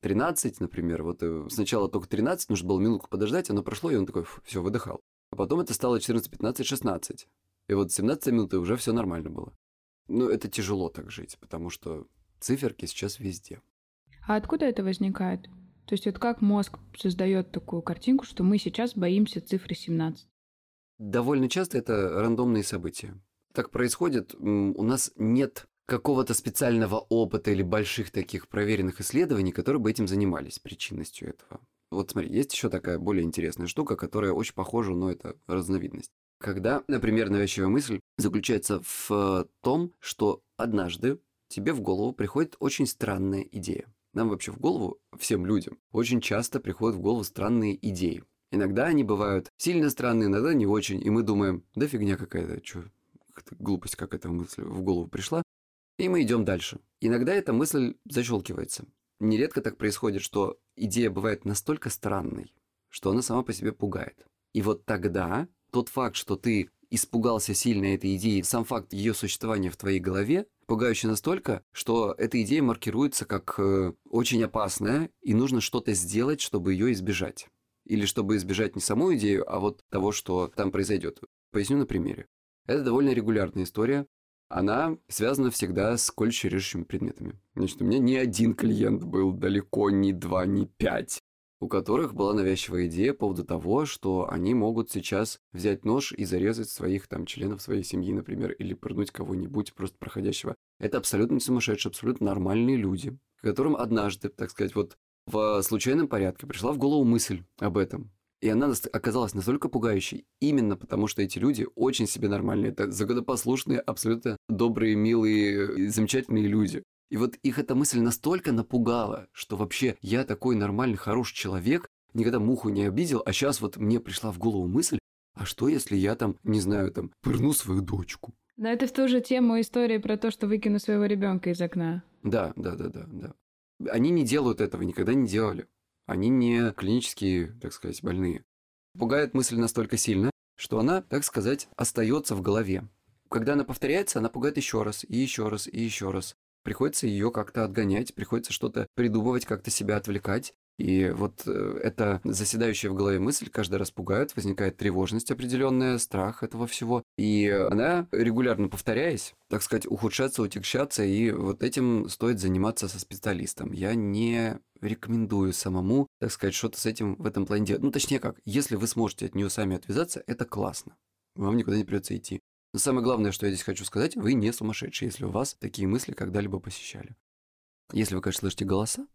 13, например, вот э, сначала только 13, нужно было минутку подождать, оно прошло, и он такой, все, выдыхал. А потом это стало 14, 15, 16. И вот 17 минуты уже все нормально было. Ну, это тяжело так жить, потому что циферки сейчас везде. А откуда это возникает? То есть вот как мозг создает такую картинку, что мы сейчас боимся цифры 17? Довольно часто это рандомные события. Так происходит, у нас нет какого-то специального опыта или больших таких проверенных исследований, которые бы этим занимались, причинностью этого. Вот смотри, есть еще такая более интересная штука, которая очень похожа, но это разновидность. Когда, например, навязчивая мысль заключается в том, что однажды тебе в голову приходит очень странная идея. Нам вообще в голову, всем людям, очень часто приходят в голову странные идеи. Иногда они бывают сильно странные, иногда не очень, и мы думаем, да фигня какая-то, что, глупость как эта мысль в голову пришла. И мы идем дальше. Иногда эта мысль защелкивается. Нередко так происходит, что идея бывает настолько странной, что она сама по себе пугает. И вот тогда тот факт, что ты испугался сильно этой идеи, сам факт ее существования в твоей голове, пугающий настолько, что эта идея маркируется как э, очень опасная, и нужно что-то сделать, чтобы ее избежать. Или чтобы избежать не саму идею, а вот того, что там произойдет. Поясню на примере. Это довольно регулярная история. Она связана всегда с колюще предметами. Значит, у меня ни один клиент был, далеко не два, не пять, у которых была навязчивая идея по поводу того, что они могут сейчас взять нож и зарезать своих там членов своей семьи, например, или пырнуть кого-нибудь просто проходящего. Это абсолютно сумасшедшие, абсолютно нормальные люди, которым однажды, так сказать, вот в случайном порядке пришла в голову мысль об этом. И она оказалась настолько пугающей, именно потому что эти люди очень себе нормальные. Это законопослушные, абсолютно добрые, милые, замечательные люди. И вот их эта мысль настолько напугала, что вообще я такой нормальный, хороший человек, никогда муху не обидел, а сейчас вот мне пришла в голову мысль, а что если я там, не знаю, там, пырну свою дочку? Но это в ту же тему истории про то, что выкину своего ребенка из окна. Да, да, да, да, да. Они не делают этого, никогда не делали. Они не клинические, так сказать, больные. Пугает мысль настолько сильно, что она, так сказать, остается в голове. Когда она повторяется, она пугает еще раз, и еще раз, и еще раз приходится ее как-то отгонять, приходится что-то придумывать, как-то себя отвлекать. И вот э, эта заседающая в голове мысль каждый раз пугает, возникает тревожность определенная, страх этого всего. И она, регулярно повторяясь, так сказать, ухудшаться, утекщаться, и вот этим стоит заниматься со специалистом. Я не рекомендую самому, так сказать, что-то с этим в этом плане делать. Ну, точнее как, если вы сможете от нее сами отвязаться, это классно. Вам никуда не придется идти. Но самое главное, что я здесь хочу сказать, вы не сумасшедшие, если у вас такие мысли когда-либо посещали. Если вы, конечно, слышите голоса,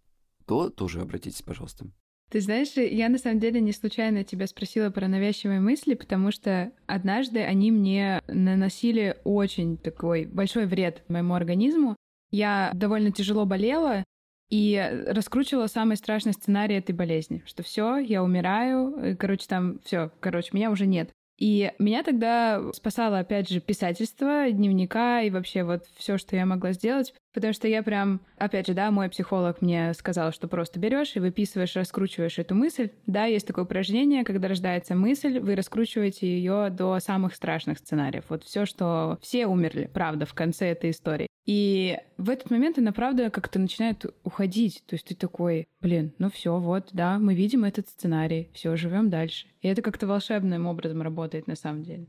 то тоже обратитесь, пожалуйста. Ты знаешь, я на самом деле не случайно тебя спросила про навязчивые мысли, потому что однажды они мне наносили очень такой большой вред моему организму. Я довольно тяжело болела и раскручивала самый страшный сценарий этой болезни, что все, я умираю, короче, там все, короче, меня уже нет. И меня тогда спасало, опять же, писательство, дневника и вообще вот все, что я могла сделать, потому что я прям, опять же, да, мой психолог мне сказал, что просто берешь и выписываешь, раскручиваешь эту мысль. Да, есть такое упражнение, когда рождается мысль, вы раскручиваете ее до самых страшных сценариев. Вот все, что все умерли, правда, в конце этой истории. И в этот момент она, правда, как-то начинает уходить. То есть ты такой, блин, ну все, вот, да, мы видим этот сценарий, все, живем дальше. И это как-то волшебным образом работает на самом деле.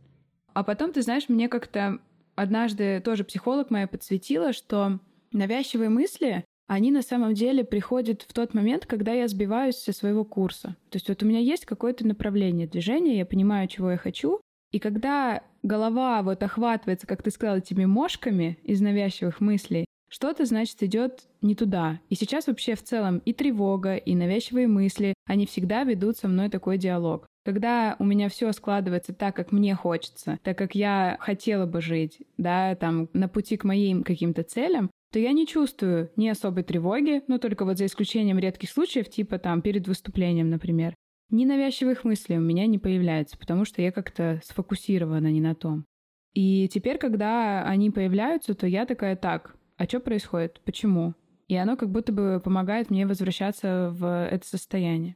А потом, ты знаешь, мне как-то однажды тоже психолог моя подсветила, что навязчивые мысли, они на самом деле приходят в тот момент, когда я сбиваюсь со своего курса. То есть вот у меня есть какое-то направление движения, я понимаю, чего я хочу, и когда голова вот охватывается, как ты сказала, этими мошками из навязчивых мыслей, что-то, значит, идет не туда. И сейчас вообще в целом и тревога, и навязчивые мысли, они всегда ведут со мной такой диалог. Когда у меня все складывается так, как мне хочется, так как я хотела бы жить, да, там, на пути к моим каким-то целям, то я не чувствую ни особой тревоги, ну, только вот за исключением редких случаев, типа там перед выступлением, например. Ни навязчивых мыслей у меня не появляется, потому что я как-то сфокусирована не на том. И теперь, когда они появляются, то я такая, так, а что происходит? Почему? И оно как будто бы помогает мне возвращаться в это состояние.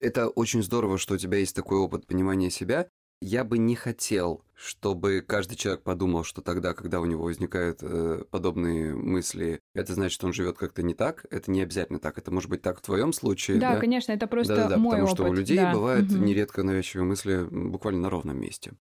Это очень здорово, что у тебя есть такой опыт понимания себя. Я бы не хотел, чтобы каждый человек подумал, что тогда, когда у него возникают э, подобные мысли, это значит, что он живет как-то не так. Это не обязательно так. Это может быть так в твоем случае. Да, да? конечно, это просто да, да, да, мой потому опыт. что у людей да. бывают Мгм. нередко навязчивые мысли буквально на ровном месте.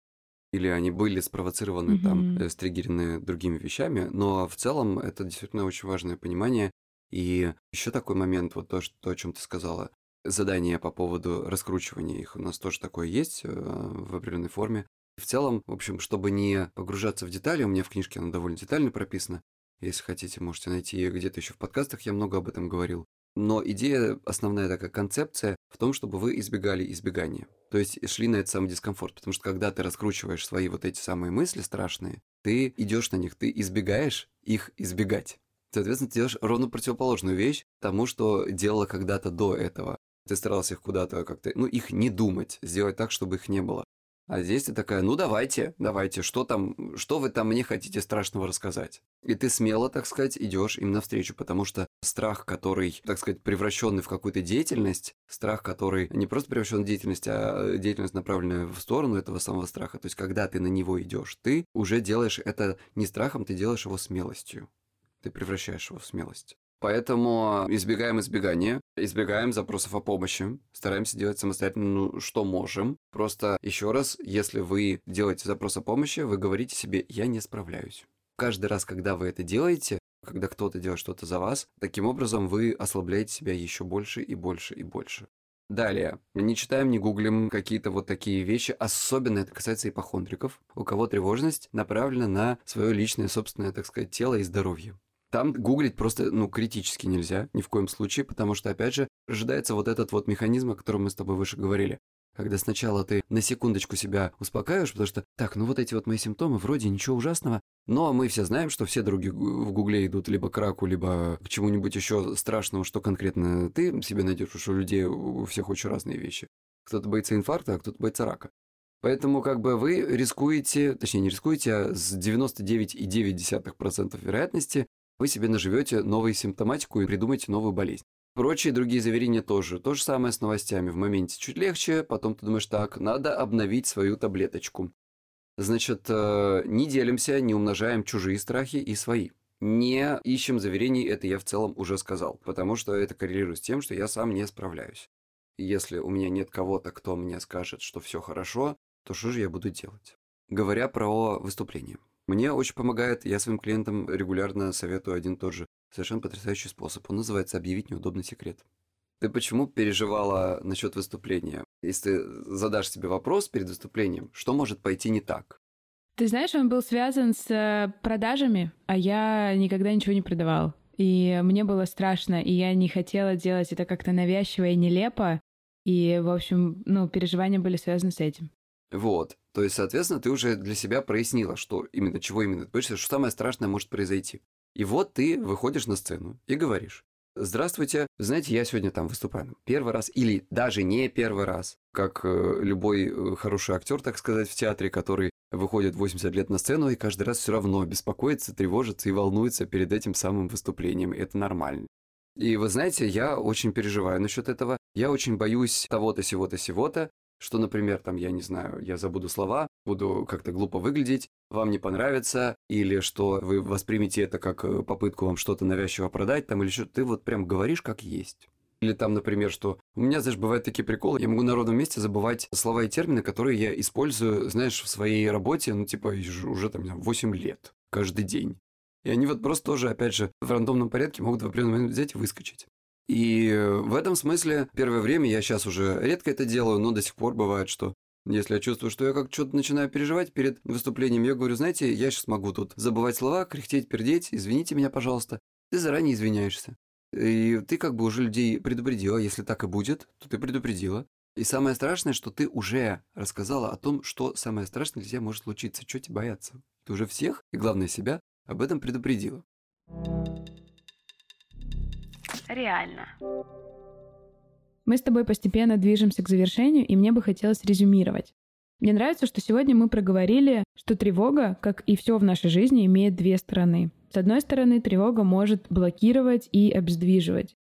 Или они были спровоцированы там, Мгм. э, стригерены другими вещами, но в целом это действительно очень важное понимание. И еще такой момент, вот то, что, то, о чем ты сказала, задание по поводу раскручивания их. У нас тоже такое есть э, в определенной форме. В целом, в общем, чтобы не погружаться в детали, у меня в книжке оно довольно детально прописано. Если хотите, можете найти ее где-то еще в подкастах, я много об этом говорил. Но идея, основная такая концепция в том, чтобы вы избегали избегания. То есть шли на этот самый дискомфорт. Потому что когда ты раскручиваешь свои вот эти самые мысли страшные, ты идешь на них, ты избегаешь их избегать. Соответственно, ты делаешь ровно противоположную вещь тому, что делала когда-то до этого. Ты старался их куда-то как-то, ну, их не думать, сделать так, чтобы их не было. А здесь ты такая, ну давайте, давайте, что там, что вы там мне хотите страшного рассказать? И ты смело, так сказать, идешь им навстречу, потому что страх, который, так сказать, превращенный в какую-то деятельность, страх, который не просто превращен в деятельность, а деятельность, направленная в сторону этого самого страха. То есть, когда ты на него идешь, ты уже делаешь это не страхом, ты делаешь его смелостью. Ты превращаешь его в смелость. Поэтому избегаем избегания, избегаем запросов о помощи, стараемся делать самостоятельно, ну, что можем. Просто еще раз, если вы делаете запрос о помощи, вы говорите себе «я не справляюсь». Каждый раз, когда вы это делаете, когда кто-то делает что-то за вас, таким образом вы ослабляете себя еще больше и больше и больше. Далее. Не читаем, не гуглим какие-то вот такие вещи. Особенно это касается ипохондриков, у кого тревожность направлена на свое личное, собственное, так сказать, тело и здоровье. Там гуглить просто, ну, критически нельзя, ни в коем случае, потому что, опять же, ожидается вот этот вот механизм, о котором мы с тобой выше говорили. Когда сначала ты на секундочку себя успокаиваешь, потому что, так, ну вот эти вот мои симптомы, вроде ничего ужасного, но мы все знаем, что все дороги в гугле идут либо к раку, либо к чему-нибудь еще страшному, что конкретно ты себе найдешь, что у людей у всех очень разные вещи. Кто-то боится инфаркта, а кто-то боится рака. Поэтому как бы вы рискуете, точнее не рискуете, а с 99,9% вероятности вы себе наживете новую симптоматику и придумаете новую болезнь. Прочие другие заверения тоже. То же самое с новостями. В моменте чуть легче, потом ты думаешь, так, надо обновить свою таблеточку. Значит, э, не делимся, не умножаем чужие страхи и свои. Не ищем заверений, это я в целом уже сказал, потому что это коррелирует с тем, что я сам не справляюсь. Если у меня нет кого-то, кто мне скажет, что все хорошо, то что же я буду делать? Говоря про выступление. Мне очень помогает, я своим клиентам регулярно советую один тот же совершенно потрясающий способ. Он называется «объявить неудобный секрет». Ты почему переживала насчет выступления? Если ты задашь себе вопрос перед выступлением, что может пойти не так? Ты знаешь, он был связан с э, продажами, а я никогда ничего не продавал. И мне было страшно, и я не хотела делать это как-то навязчиво и нелепо. И, в общем, ну, переживания были связаны с этим. Вот. То есть, соответственно, ты уже для себя прояснила, что именно, чего именно ты боишься, что самое страшное может произойти. И вот ты выходишь на сцену и говоришь, Здравствуйте, знаете, я сегодня там выступаю первый раз или даже не первый раз, как э, любой э, хороший актер, так сказать, в театре, который выходит 80 лет на сцену и каждый раз все равно беспокоится, тревожится и волнуется перед этим самым выступлением. Это нормально. И вы знаете, я очень переживаю насчет этого. Я очень боюсь того-то, сего-то, сего-то что, например, там, я не знаю, я забуду слова, буду как-то глупо выглядеть, вам не понравится, или что вы воспримете это как э, попытку вам что-то навязчиво продать, там, или что ты вот прям говоришь как есть. Или там, например, что у меня, знаешь, бывают такие приколы, я могу на ровном месте забывать слова и термины, которые я использую, знаешь, в своей работе, ну, типа, уже там 8 лет, каждый день. И они вот просто тоже, опять же, в рандомном порядке могут в определенный момент взять и выскочить. И в этом смысле первое время я сейчас уже редко это делаю, но до сих пор бывает, что если я чувствую, что я как что-то начинаю переживать перед выступлением, я говорю, знаете, я сейчас могу тут забывать слова, кряхтеть, пердеть, извините меня, пожалуйста. Ты заранее извиняешься. И ты как бы уже людей предупредила, если так и будет, то ты предупредила. И самое страшное, что ты уже рассказала о том, что самое страшное для тебя может случиться, что тебе бояться. Ты уже всех, и главное себя, об этом предупредила реально. Мы с тобой постепенно движемся к завершению, и мне бы хотелось резюмировать. Мне нравится, что сегодня мы проговорили, что тревога, как и все в нашей жизни, имеет две стороны. С одной стороны, тревога может блокировать и обездвиживать,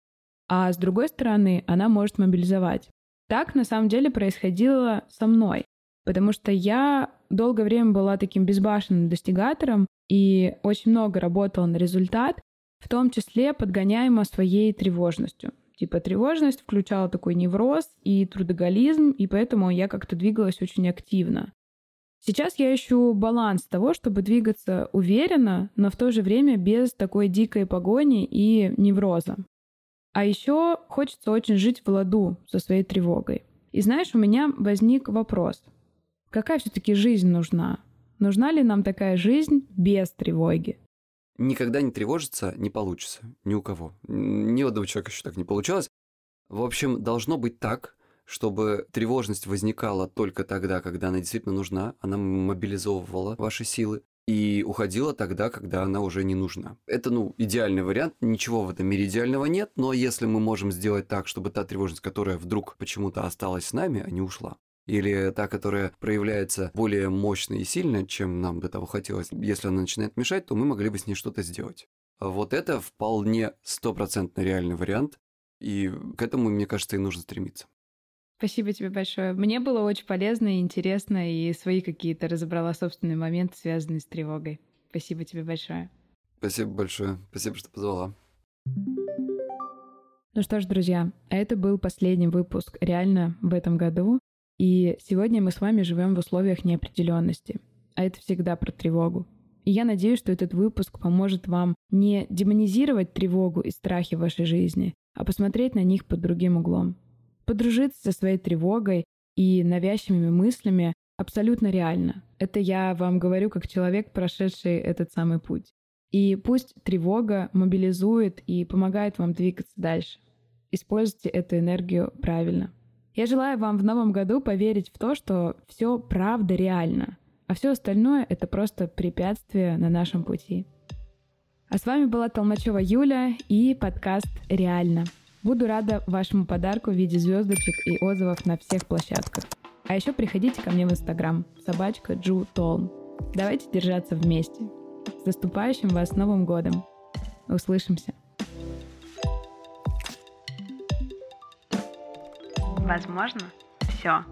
а с другой стороны, она может мобилизовать. Так на самом деле происходило со мной, потому что я долгое время была таким безбашенным достигатором и очень много работала на результат, в том числе подгоняемо своей тревожностью. Типа тревожность включала такой невроз и трудоголизм, и поэтому я как-то двигалась очень активно. Сейчас я ищу баланс того, чтобы двигаться уверенно, но в то же время без такой дикой погони и невроза. А еще хочется очень жить в ладу со своей тревогой. И знаешь, у меня возник вопрос. Какая все-таки жизнь нужна? Нужна ли нам такая жизнь без тревоги? Никогда не тревожиться не получится. Ни у кого. Ни у одного человека еще так не получалось. В общем, должно быть так, чтобы тревожность возникала только тогда, когда она действительно нужна, она мобилизовывала ваши силы и уходила тогда, когда она уже не нужна. Это, ну, идеальный вариант, ничего в этом мире идеального нет, но если мы можем сделать так, чтобы та тревожность, которая вдруг почему-то осталась с нами, а не ушла, или та, которая проявляется более мощно и сильно, чем нам до того хотелось. Если она начинает мешать, то мы могли бы с ней что-то сделать. Вот это вполне стопроцентно реальный вариант, и к этому, мне кажется, и нужно стремиться. Спасибо тебе большое. Мне было очень полезно и интересно, и свои какие-то разобрала собственные моменты, связанные с тревогой. Спасибо тебе большое. Спасибо большое. Спасибо, что позвала. Ну что ж, друзья, это был последний выпуск реально в этом году. И сегодня мы с вами живем в условиях неопределенности. А это всегда про тревогу. И я надеюсь, что этот выпуск поможет вам не демонизировать тревогу и страхи в вашей жизни, а посмотреть на них под другим углом. Подружиться со своей тревогой и навязчивыми мыслями абсолютно реально. Это я вам говорю как человек, прошедший этот самый путь. И пусть тревога мобилизует и помогает вам двигаться дальше. Используйте эту энергию правильно. Я желаю вам в новом году поверить в то, что все правда реально, а все остальное — это просто препятствие на нашем пути. А с вами была Толмачева Юля и подкаст «Реально». Буду рада вашему подарку в виде звездочек и отзывов на всех площадках. А еще приходите ко мне в Инстаграм собачка Джу Толм. Давайте держаться вместе. С наступающим вас Новым годом! Услышимся! Возможно, все.